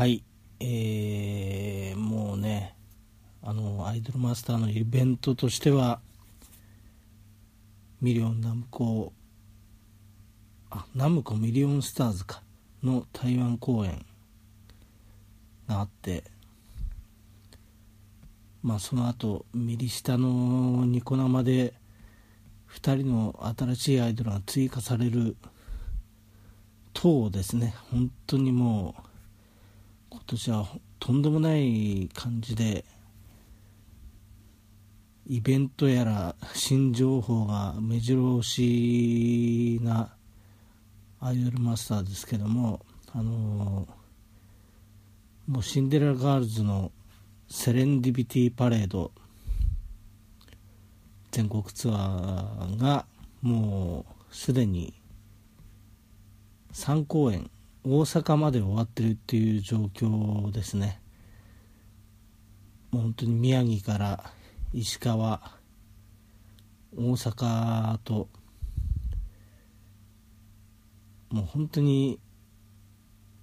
はい。えー、もうねあのアイドルマスターのイベントとしてはミリオンナムコあナムコミリオンスターズかの台湾公演があってまあその後右下のニコ生で2人の新しいアイドルが追加される等ですね。本当にもう今年はとんでもない感じでイベントやら新情報が目白押しなアイドルマスターですけどもあのー、もうシンデレラガールズのセレンディビティパレード全国ツアーがもうすでに3公演大阪まで終わってるっていう状況ですね。もう本当に宮城から石川大阪ともう本当に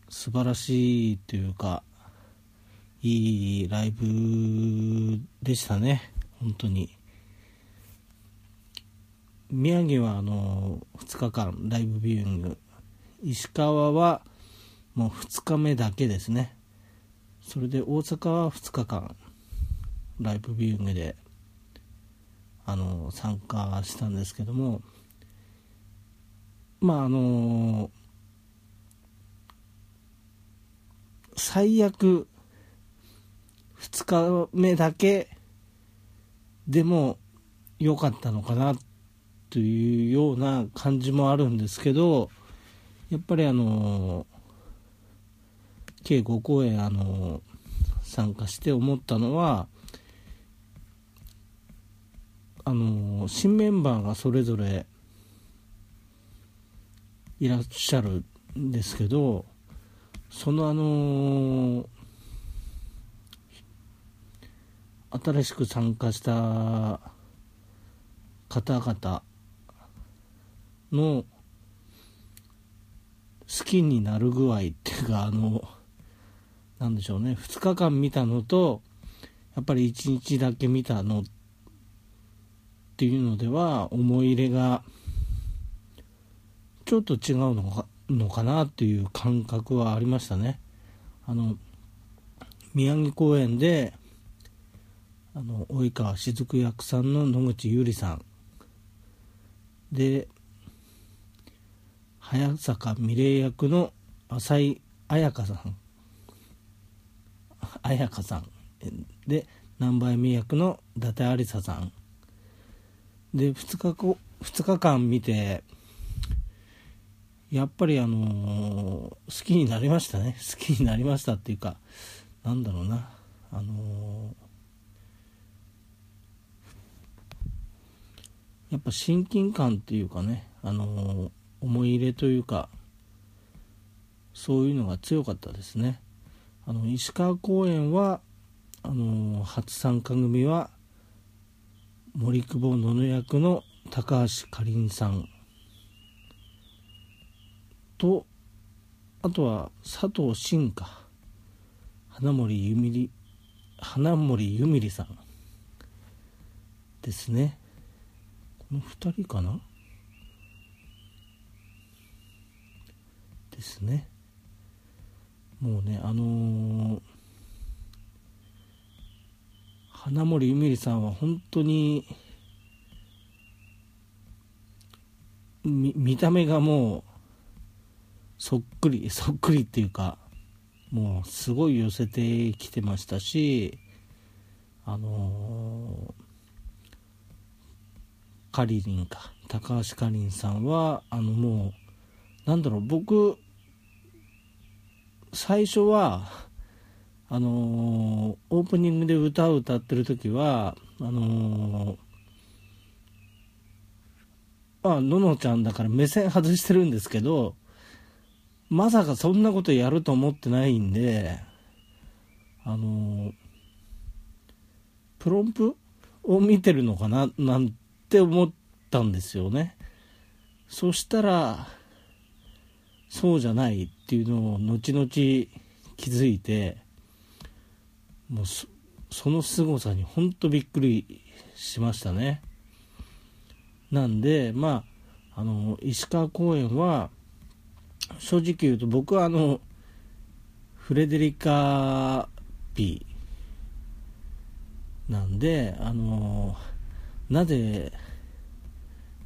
素晴らしいというかいいライブでしたね。本当に。宮城はあの2日間ライブビューイング石川はもう2日目だけですね。それで大阪は2日間ライブビューイングであの参加したんですけどもまああの最悪2日目だけでも良かったのかなというような感じもあるんですけどやっぱりあの計5公演あの参加して思ったのはあの新メンバーがそれぞれいらっしゃるんですけどそのあの新しく参加した方々の好きになる具合っていうかあのなんでしょうね。2日間見たのとやっぱり1日だけ見たのっていうのでは思い入れがちょっと違うのかのかなっていう感覚はありましたね。あの宮城公園であの及川雫役さんの野口ゆりさん。で早坂美玲役の浅井彩香さん。彩香さん。で南波恵美役の伊達ありささん。で2日こ2日間見てやっぱりあのー、好きになりましたね。好きになりましたっていうかなんだろうな。あのー、やっぱ親近感っていうかね。あのー思い入れというかそういうのが強かったですね。あの石川公園はあの初参加組は森久保野々役の高橋かりんさん。とあとは佐藤真か花森ゆみり花森ゆみりさんですね。この2人かな？ですね。もうねあのー、花森ゆみりさんは本当に見た目がもうそっくりそっくりっていうかもうすごい寄せてきてましたしあのー、カリリンか高橋かりんさんはあのもうなんだろう僕最初はあのー、オープニングで歌を歌ってる時はあのー、まあののちゃんだから目線外してるんですけどまさかそんなことやると思ってないんであのー、プロンプを見てるのかななんて思ったんですよね。そしたらそうじゃないっていうのを後々気づいてもうその凄さに本当びっくりしましたね。なんでまああの石川公園は正直言うと僕はあのフレデリカ・ピー。なんであのなぜ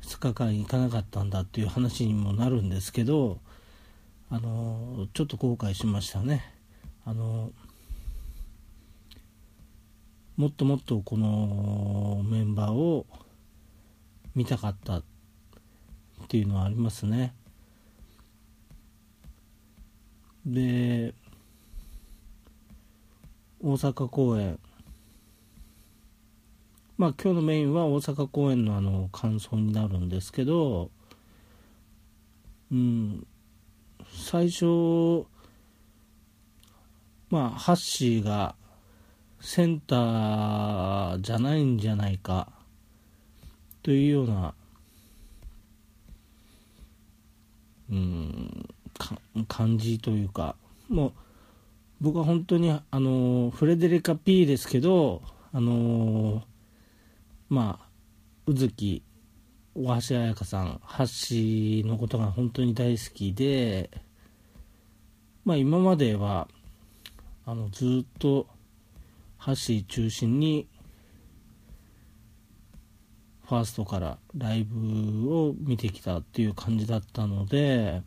2日間行かなかったんだっていう話にもなるんですけどあのちょっと後悔しましたね。あのもっともっとこのメンバーを見たかったっていうのはありますね。で大阪公演。まあ今日のメインは大阪公演のあの感想になるんですけどうん。最初まあハッシーがセンターじゃないんじゃないかというようなうん感じというかもう僕は本当にあのフレデリカ・ピーですけどあのまあ宇月大橋彩香さん橋のことが本当に大好きでまあ今まではあのずっと橋中心にファーストからライブを見てきたっていう感じだったので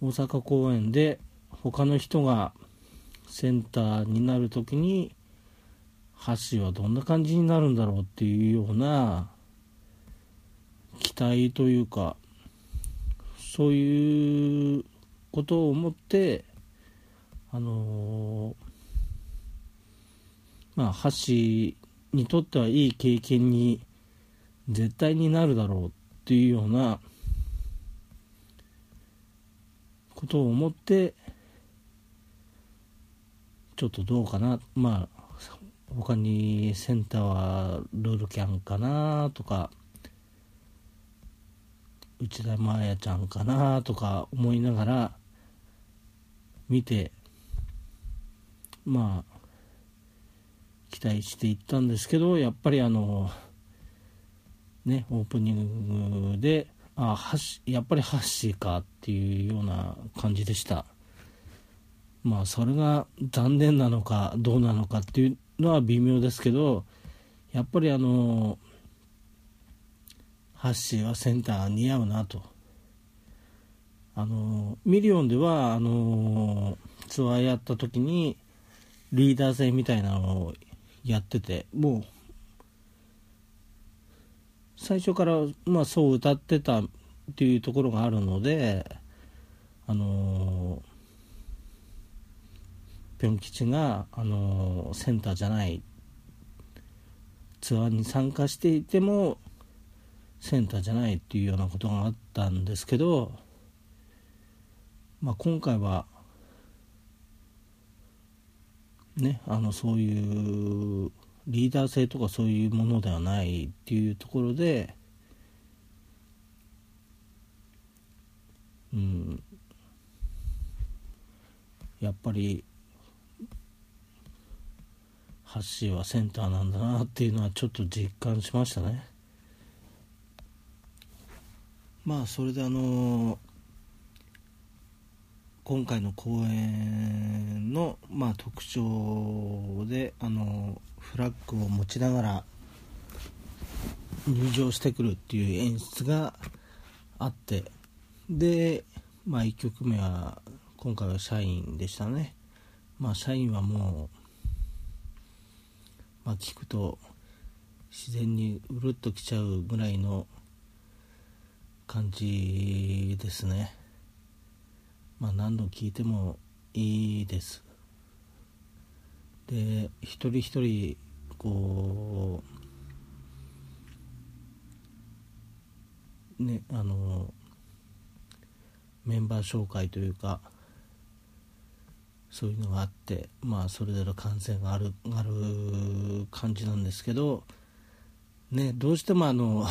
大阪公演で他の人がセンターになる時に橋はどんな感じになるんだろうっていうような期待というかそういうことを思ってあの、まあ橋にとってはいい経験に絶対になるだろうっていうようなことを思ってちょっとどうかな。まあ他にセンターはルールキャンかなとか内田真彩ちゃんかなとか思いながら見てまあ期待していったんですけどやっぱりあのねオープニングであやっぱりハッシーかっていうような感じでした。まあそれが残念なのかどうなのかっていうのは微妙ですけどやっぱりあのハッシーはセンター似合うなと。あのミリオンではあのツアーやった時にリーダー戦みたいなのをやっててもう最初からまあそう歌ってたっていうところがあるのであのぴょん吉が、あのセンターじゃないツアーに参加していてもセンターじゃないっていうようなことがあったんですけど、まあ、今回はねあのそういうリーダー性とかそういうものではないっていうところでうんやっぱりハッシーはセンターなんだなっていうのはちょっと実感しましたね。まあそれであの今回の公演の、まあ、特徴であのフラッグを持ちながら入場してくるっていう演出があってで、まあ、1曲目は今回は社員でしたね。まあ社員はもうまあ、聞くと自然にうるっときちゃうぐらいの感じですね。まあ何度聞いてもいいです。で一人一人こうねあのメンバー紹介というかそういうのがあってまあそれぞれ感染があるある感じなんですけどねどうしてもあの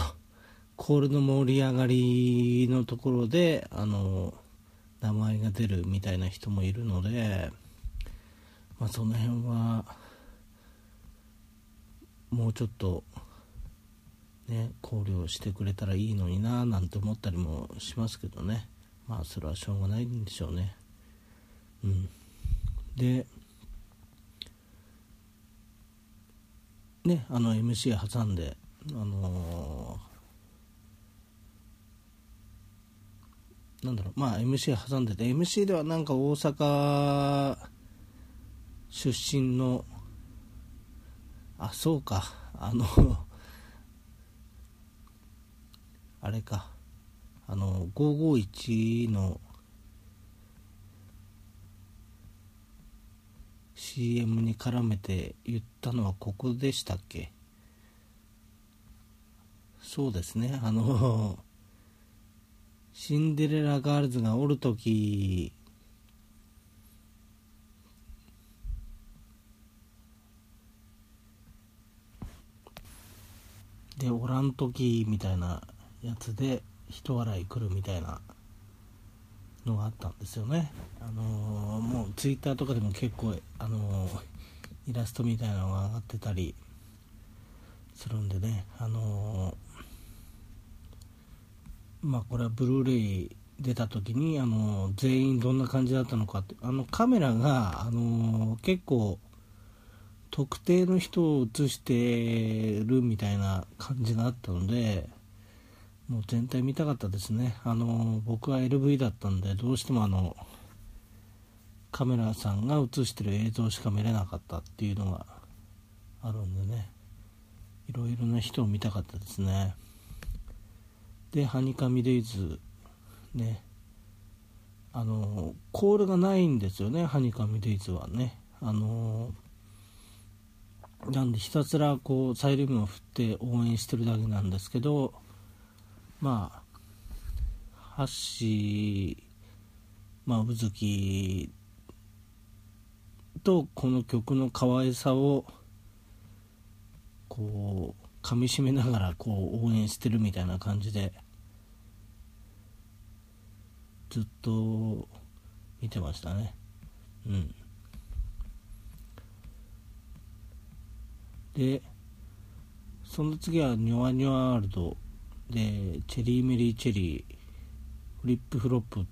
コールの盛り上がりのところであの名前が出るみたいな人もいるので、まあ、その辺はもうちょっとね考慮してくれたらいいのにななんて思ったりもしますけどね。まあそれはしょうがないんでしょうね。うん。でねあの MC 挟んであのー、なんだろう。まあ MC 挟んでて。MC ではなんか大阪出身のあそうか。あのあれか。あの551の CM に絡めて言ったのはここでしたっけ？そうですね。あのシンデレラガールズがおる時でおらん時みたいなやつで人笑い来るみたいなのがあったんですよね。あのー、もうツイッターとかでも結構あのー、イラストみたいなのが上がってたりするんでね。あのー、まあこれはブルーレイ出た時にあの全員どんな感じだったのかってあのカメラがあの結構特定の人を映してるみたいな感じがあったのでもう全体見たかったですね。あの僕は LV だったんでどうしてもあのカメラさんが映してる映像しか見れなかったっていうのがあるんでね。いろいろな人を見たかったですね。でハニカミデイズね。あのコールがないんですよねハニカミデイズはね。あのなんでひたすらこうサイリウムを振って応援してるだけなんですけどまあハッシーまあ宇月とこの曲の可愛さをこうかみしめながらこう応援してるみたいな感じでずっと見てましたね。うん。でその次はニョアニョアワールドでチェリーメリーチェリーフリップフロップっ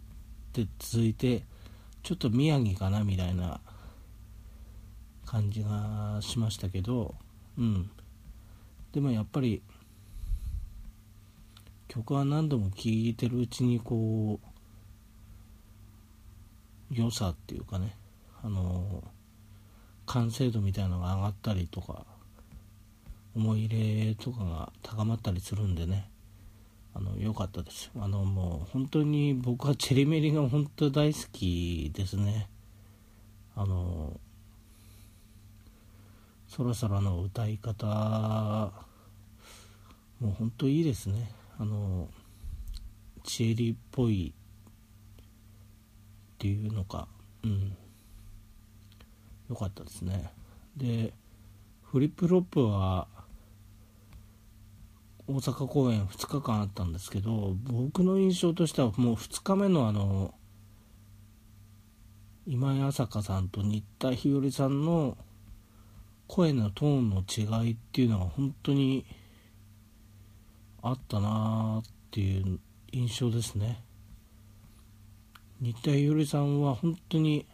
て続いてちょっと宮城かなみたいな感じがしましたけどうん。でもやっぱり曲は何度も聴いてるうちにこう良さっていうかねあの完成度みたいなのが上がったりとか思い入れとかが高まったりするんでねあの良かったです。あのもう本当に僕はチェリメリが本当大好きですね。あのそろそろの歌い方もう本当いいですね。あのチェリっぽいっていうのか。うん。良かったですね。でフリップロップは大阪公演2日間あったんですけど僕の印象としてはもう2日目のあの今井朝香さんと新田日和さんの声のトーンの違いっていうのが本当にあったなっていう印象ですね。新田日和さんは本当に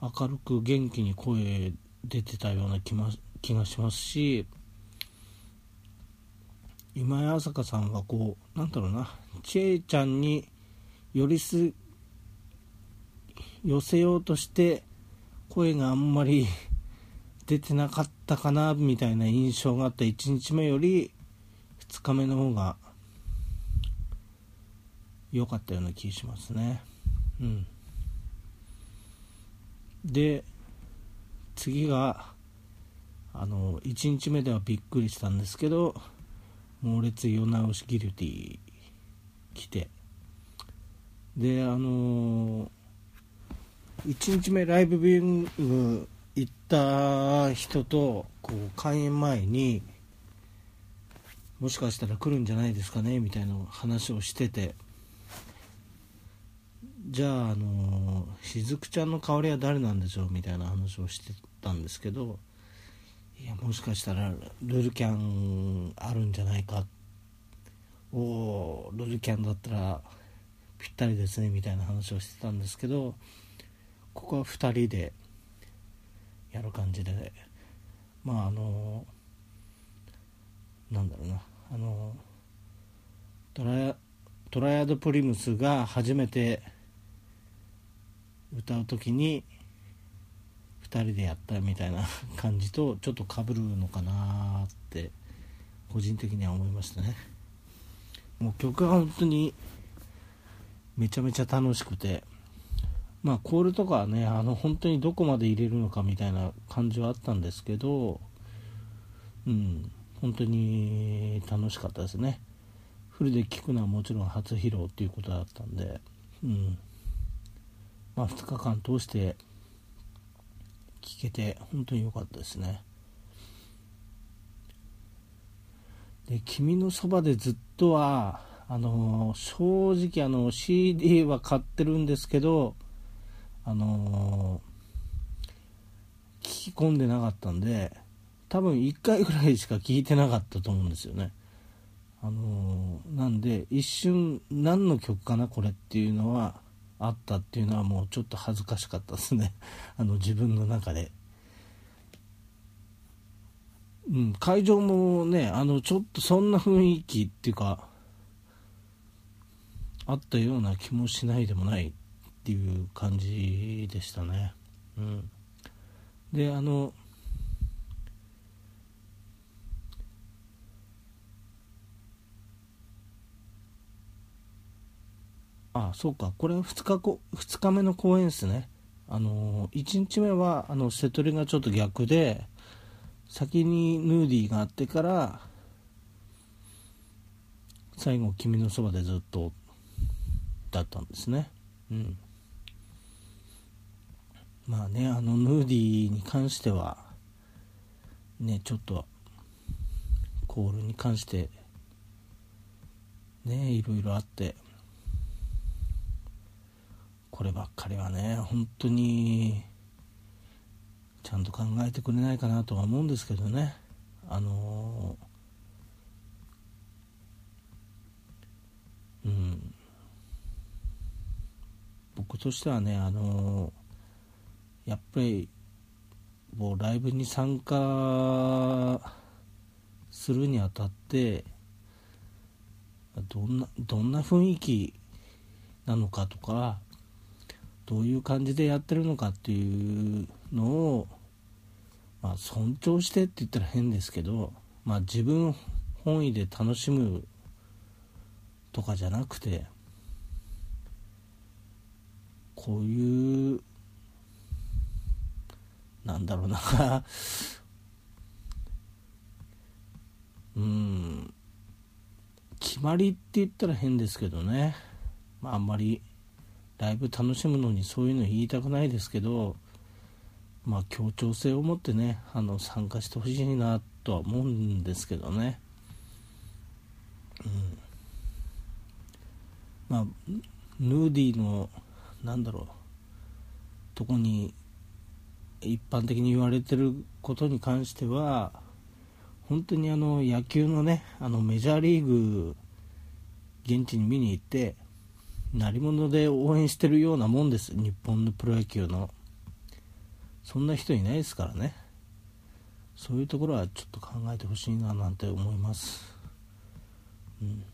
明るく元気に声出てたような気気がしますし今井朝香さんはこうなんだろうな千恵ちゃんに寄りす寄せようとして声があんまり 出てなかったかなみたいな印象があった1日目より2日目の方が良かったような気しますね。うん。で次があの1日目ではびっくりしたんですけど猛烈世直しギルティ来て。であのー、1日目ライブビューイング行った人とこう開演前にもしかしたら来るんじゃないですかねみたいな話をしてて。じゃああのしずくちゃんの代わりは誰なんでしょうみたいな話をしてたんですけど。いやもしかしたらルルキャンあるんじゃないかおおルルキャンだったらぴったりですねみたいな話をしてたんですけど。ここは2人で。やる感じで。まああのなんだろうな。あのトラトライアドプリムスが初めて歌う時に2人でやったみたいな 感じとちょっとかぶるのかなって個人的には思いましたね。もう曲が本当にめちゃめちゃ楽しくてまあコールとかはねあの本当にどこまで入れるのかみたいな感じはあったんですけどうん。本当に楽しかったですね。フルで聴くのはもちろん初披露っていうことだったんでうん。まあ2日間通して聴けて本当に良かったですね。で「君のそばでずっとは」あの正直あの CD は買ってるんですけどあの聞き込んでなかったんで多分1回ぐらいしか聞いてなかったと思うんですよねあのなんで一瞬何の曲かなこれっていうのはあったっていうのはもうちょっと恥ずかしかったですね あの自分の中でうん、会場もね、あの、ちょっとそんな雰囲気っていうか、あったような気もしないでもないっていう感じでしたね。うん。で、あの、あそうか、これ2日こ2日目の公演ですね。あの1日目はあの瀬戸りがちょっと逆で、先にヌーディーがあってから最後「君のそばでずっと」だったんですね。うん。まあねあのヌーディーに関してはねちょっとコールに関してねいろいろあって。こればっかりはね本当にちゃんと考えてくれないかなとは思うんですけどね。あの、うん。僕としてはねあの、やっぱりもうライブに参加するにあたってどんなどんな雰囲気なのかとかどういう感じでやってるのかっていうのをまあ、尊重してって言ったら変ですけど、まあ、自分本位で楽しむとかじゃなくてこういうなんだろうな。うん。決まりって言ったら変ですけどね、まあ、あんまりライブ楽しむのにそういうの言いたくないですけどまあ、協調性を持ってねあの参加してほしいなとは思うんですけどね、うん。まあ、ヌーディーのなんだろうとこに一般的に言われてることに関しては本当にあの野球のねあのメジャーリーグ現地に見に行って鳴り物で応援してるようなもんです。日本のプロ野球の。そんな人いないですからね。そういうところはちょっと考えてほしいななんて思います。うん。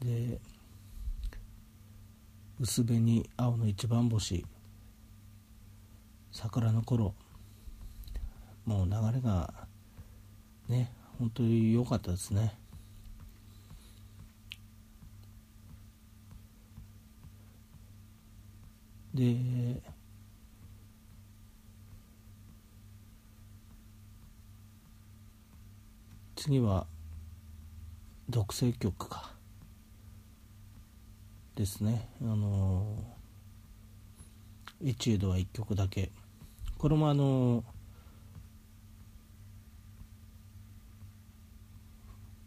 で薄紅青の一番星。桜の頃。もう流れがね本当に良かったですね。で次は独声曲か。ですね。あのエチュードは1曲だけ。これもあの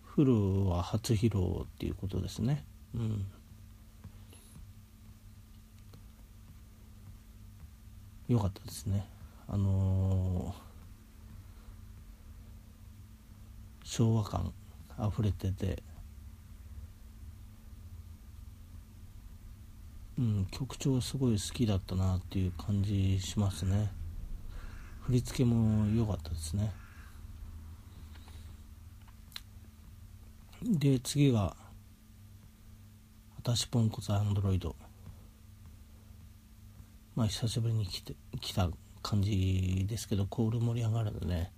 フルは初披露っていうことですね。うん。よかったですね。あのー、昭和感あふれててうん曲調すごい好きだったなっていう感じしますね。振り付けも良かったですね。で次が「私ポンコツアンドロイド」まあ久しぶりに来て来た感じですけどコール盛り上がるんでね。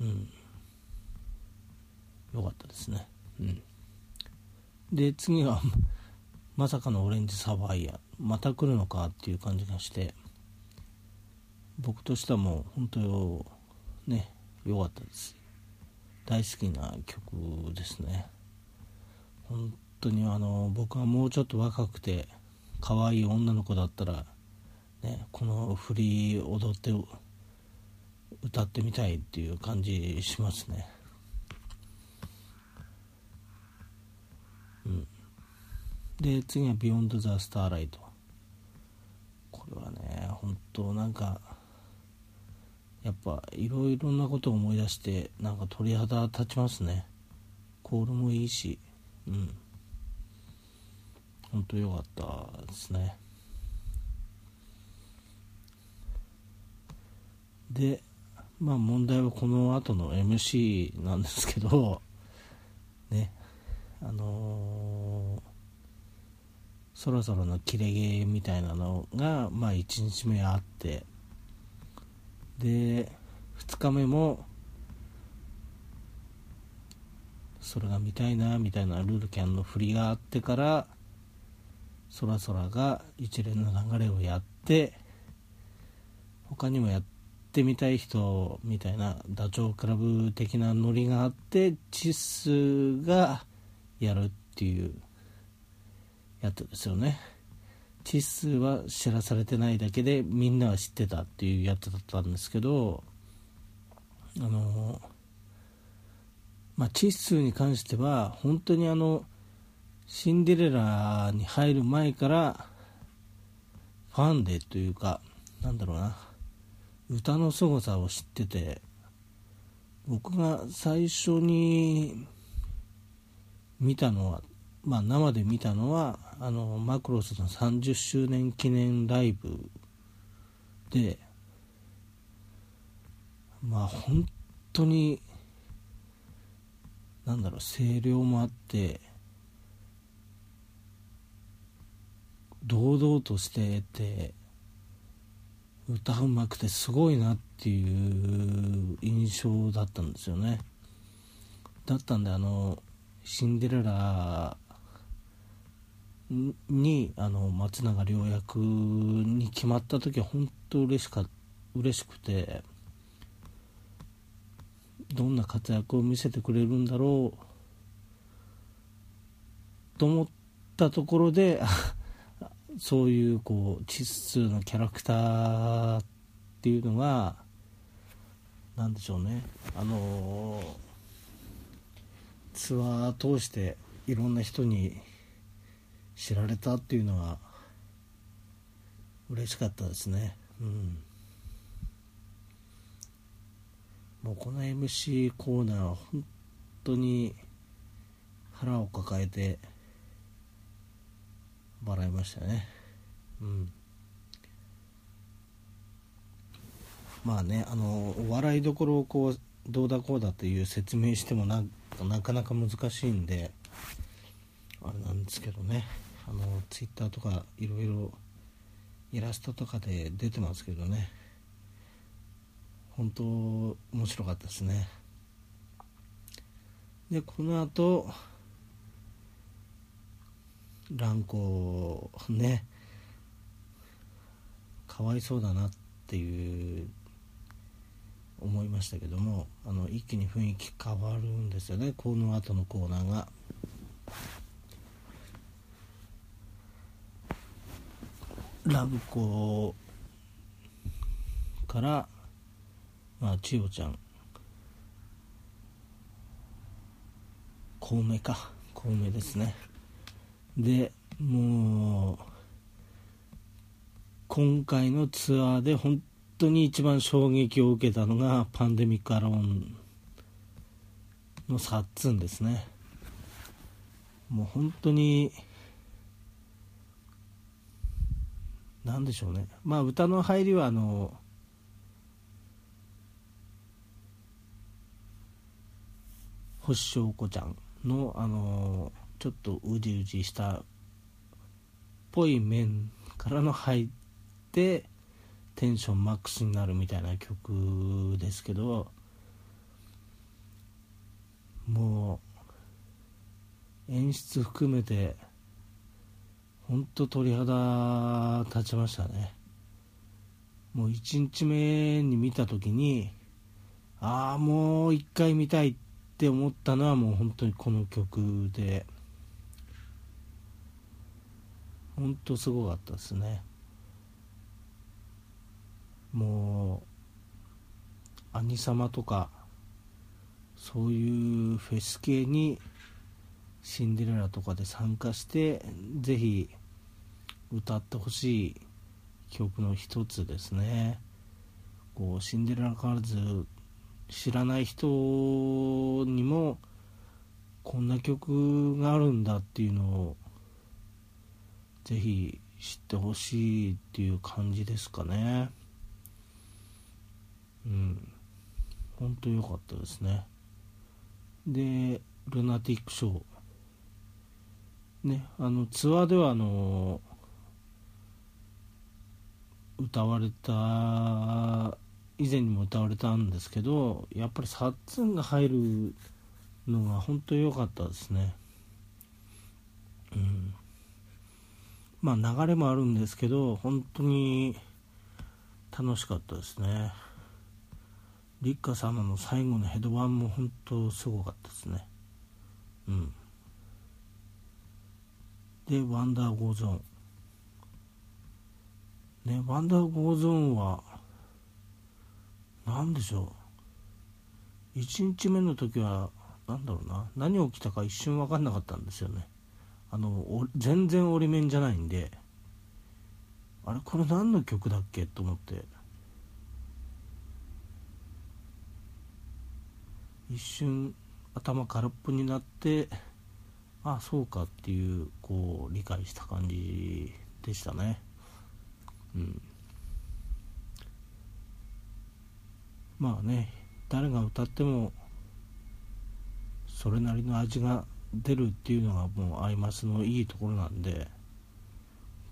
うん。よかったですね。うん。で次は まさかのオレンジサファイア。また来るのかっていう感じがして。僕としてはもう本当ね良かったです。大好きな曲ですね。本当にあの僕はもうちょっと若くて可愛い女の子だったら、ね、この振り踊って歌ってみたいっていう感じしますね。うん。で次は「ビヨンド・ザ・スターライト」これはね本当なんかやっぱいろいろなことを思い出してなんか鳥肌立ちますね。コールもいいし。うん。本当良かったですね。でまあ問題はこの後の MC なんですけどねあのー、そろそろの切れ毛みたいなのがまあ1日目あってで2日目もそれが見たいなみたいなルールキャンの振りがあってからそらそらが一連の流れをやって他にもやってみたい人みたいなダチョウ倶楽部的なノリがあってチスがやるっていうやつですよね。チスは知らされてないだけでみんなは知ってたっていうやつだったんですけどあのまあチスに関しては本当にあのシンデレラに入る前からファンでというかなんだろうな歌の凄さを知ってて僕が最初に見たのはまあ、生で見たのはあのマクロスの30周年記念ライブでまあ本当になんだろう声量もあって堂々としてて歌うまくてすごいなっていう印象だったんですよね。だったんであのシンデレラにあの松永良役に決まった時は本当嬉しか嬉しくてどんな活躍を見せてくれるんだろうと思ったところで そういうこう窒素のキャラクターっていうのが何でしょうね。あのツアー通していろんな人に知られたっていうのは嬉しかったですね。うん。もうこの MC コーナーは本当に腹を抱えて笑いましたね。うん。まあねあのお笑いどころをこうどうだこうだという説明してもななかなか難しいんであれなんですけどね。あのツイッターとかいろいろイラストとかで出てますけどね。本当面白かったですね。でこの後蘭子ねかわいそうだなっていう思いましたけどもあの一気に雰囲気変わるんですよね。この後のコーナーが。ラブコから、まあ、千代ちゃん。小梅か。小梅ですね。でもう今回のツアーで本当に一番衝撃を受けたのがパンデミックアローンのサッツンですね。もう本当に何でしょうね。まあ歌の入りはあの星翔子ちゃんのあのちょっとうじうじしたっぽい面からの入ってテンションマックスになるみたいな曲ですけどもう演出含めて本当鳥肌立ちましたね。もう1日目に見た時にああもう一回見たいって思ったのはもう本当にこの曲で。本当すごかったですね。もう兄様とかそういうフェス系にシンデレラとかで参加してぜひ歌ってほしい曲の一つですね。こうシンデレラガールズ知らない人にもこんな曲があるんだっていうのをぜひ知ってほしいっていう感じですかね。うん。本当良かったですね。でルナティックショー。ねあのツアーではあの歌われた以前にも歌われたんですけどやっぱりサッツンが入るのが本当良かったですね。うん。まあ流れもあるんですけど本当に楽しかったですね。立花様の最後のヘドバンも本当すごかったですね。うん。で Wonder goes on。ね Wonder goes on は何でしょう。1日目の時は何だろうな。何起きたか一瞬分かんなかったんですよね。あの全然オリメンじゃないんであれこれ何の曲だっけと思って。一瞬頭空っぽになってあそうかっていうこう理解した感じでしたね。うん。まあね誰が歌ってもそれなりの味が出るっていうのがもうアイマスのいいところなんで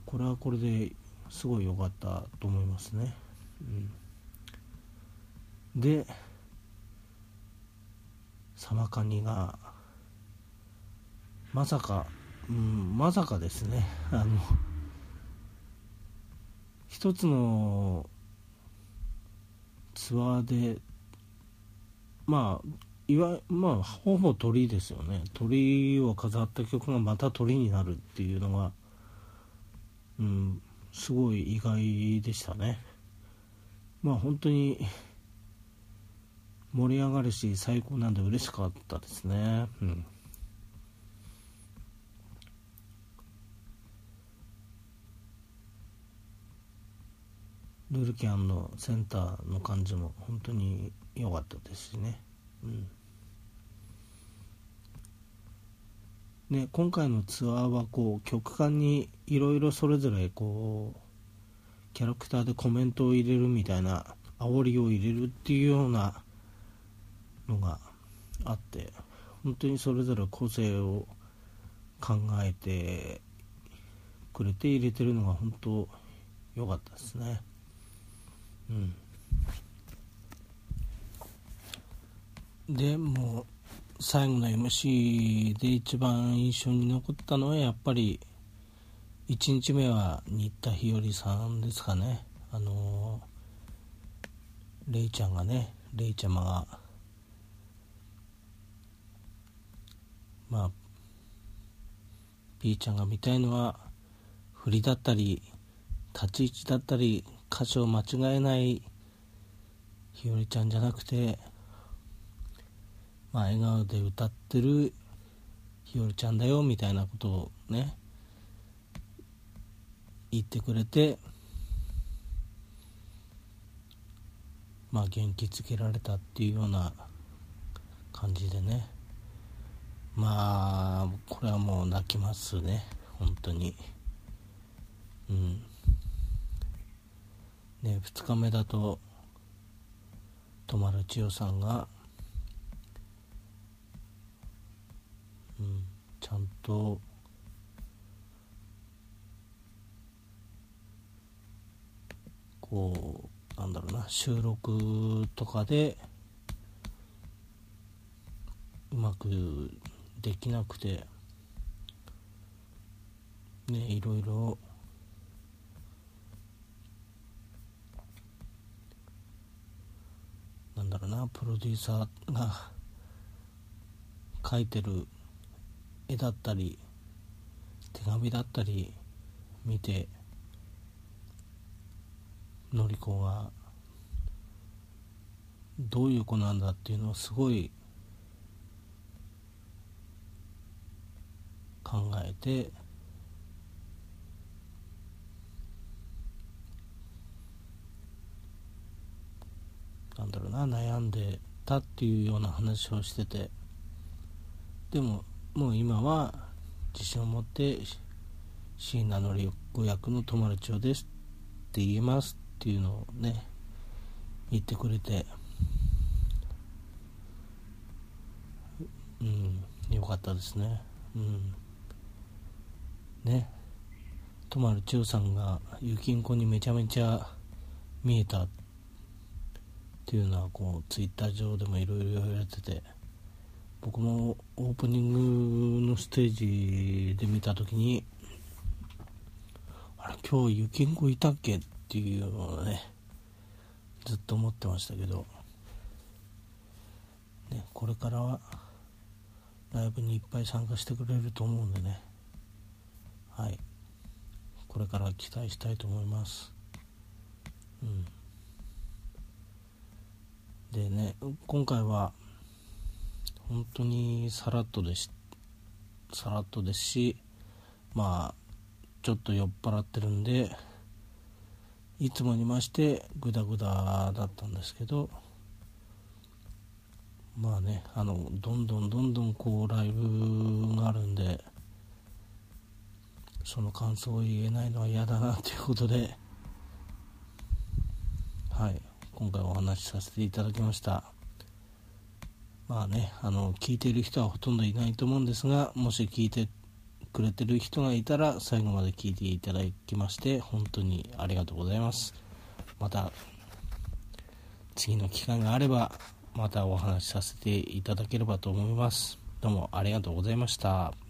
これはこれですごい良かったと思いますね、うん、でサマカニがまさか、うん、まさかですね。あの一つのツアーでまあいわまあほぼ鳥ですよね。鳥を飾った曲がまた鳥になるっていうのがうんすごい意外でしたね。まあ本当に盛り上がるし最高なんで嬉しかったですね。うん。ルルキャンのセンターの感じも本当に良かったですしね。うん。ね、今回のツアーはこう曲間にいろいろそれぞれこうキャラクターでコメントを入れるみたいな煽りを入れるっていうようなのがあって本当にそれぞれ個性を考えてくれて入れてるのが本当良かったですね。うん。でも最後の MC で一番印象に残ったのはやっぱり1日目は新田日和さんですかね。あのレイちゃんがねレイちゃまがまあピーちゃんが見たいのは振りだったり立ち位置だったり歌詞を間違えない日和ちゃんじゃなくてまあ、笑顔で歌ってるひよりちゃんだよみたいなことをね言ってくれてまあ元気づけられたっていうような感じでね。まあこれはもう泣きますね。本当に。うん。ね2日目だと泊まる千代さんがうん。ちゃんと。こうなんだろうな。収録とかでうまくできなくてねいろいろ。なんだろうな。プロデューサーが描いてる絵だったり手紙だったり見てのりこがどういう子なんだっていうのをすごい考えてなんだろうな悩んでたっていうような話をしてて。でももう今は自信を持って椎名紀子役の友達をですって言えますっていうのをね言ってくれて。うんよかったですね。うん。ね。とまる千代さんがゆきんこにめちゃめちゃ見えたっていうのはこうツイッター上でもいろいろ言われてて。僕もオープニングのステージで見た時にあれ今日ゆきんこいたっけっていうのをねずっと思ってましたけど、ね、これからはライブにいっぱい参加してくれると思うんでね。はい。これから期待したいと思います。うん。でね今回は本当にさらっとです。さらっとですしまあちょっと酔っ払ってるんでいつもにましてグダグダだったんですけどまあねあのどんどんどんどんこうライブがあるんでその感想を言えないのは嫌だなということではい今回お話しさせていただきました。まあねあの聞いている人はほとんどいないと思うんですがもし聞いてくれてる人がいたら最後まで聞いていただきまして本当にありがとうございます。また次の機会があればまたお話しさせていただければと思います。どうもありがとうございました。